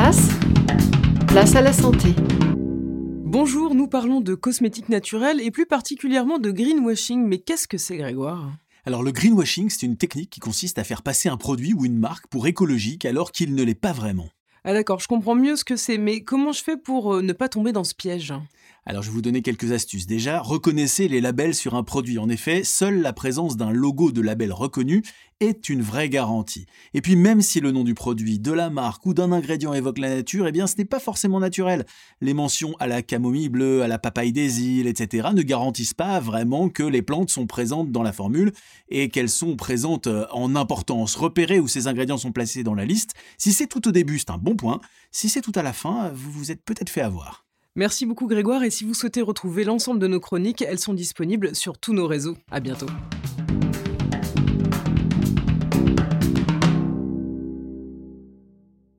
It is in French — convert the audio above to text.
place, place à la santé. Bonjour, nous parlons de cosmétiques naturels et plus particulièrement de greenwashing. Mais qu'est-ce que c'est Grégoire? Alors le greenwashing, c'est une technique qui consiste à faire passer un produit ou une marque pour écologique alors qu'il ne l'est pas vraiment. Ah d'accord, je comprends mieux ce que c'est, mais comment je fais pour euh, ne pas tomber dans ce piège? Alors je vais vous donner quelques astuces. Déjà, reconnaissez les labels sur un produit. En effet, seule la présence d'un logo de label reconnu est une vraie garantie. Et puis même si le nom du produit, de la marque ou d'un ingrédient évoque la nature, eh bien ce n'est pas forcément naturel. Les mentions à la camomille bleue, à la papaye des îles, etc. ne garantissent pas vraiment que les plantes sont présentes dans la formule et qu'elles sont présentes euh, en importance. Repérez où ces ingrédients sont placés dans la liste. Si c'est tout au début, c'est un bon point. Si c'est tout à la fin, vous vous êtes peut-être fait avoir. Merci beaucoup Grégoire et si vous souhaitez retrouver l'ensemble de nos chroniques, elles sont disponibles sur tous nos réseaux. À bientôt.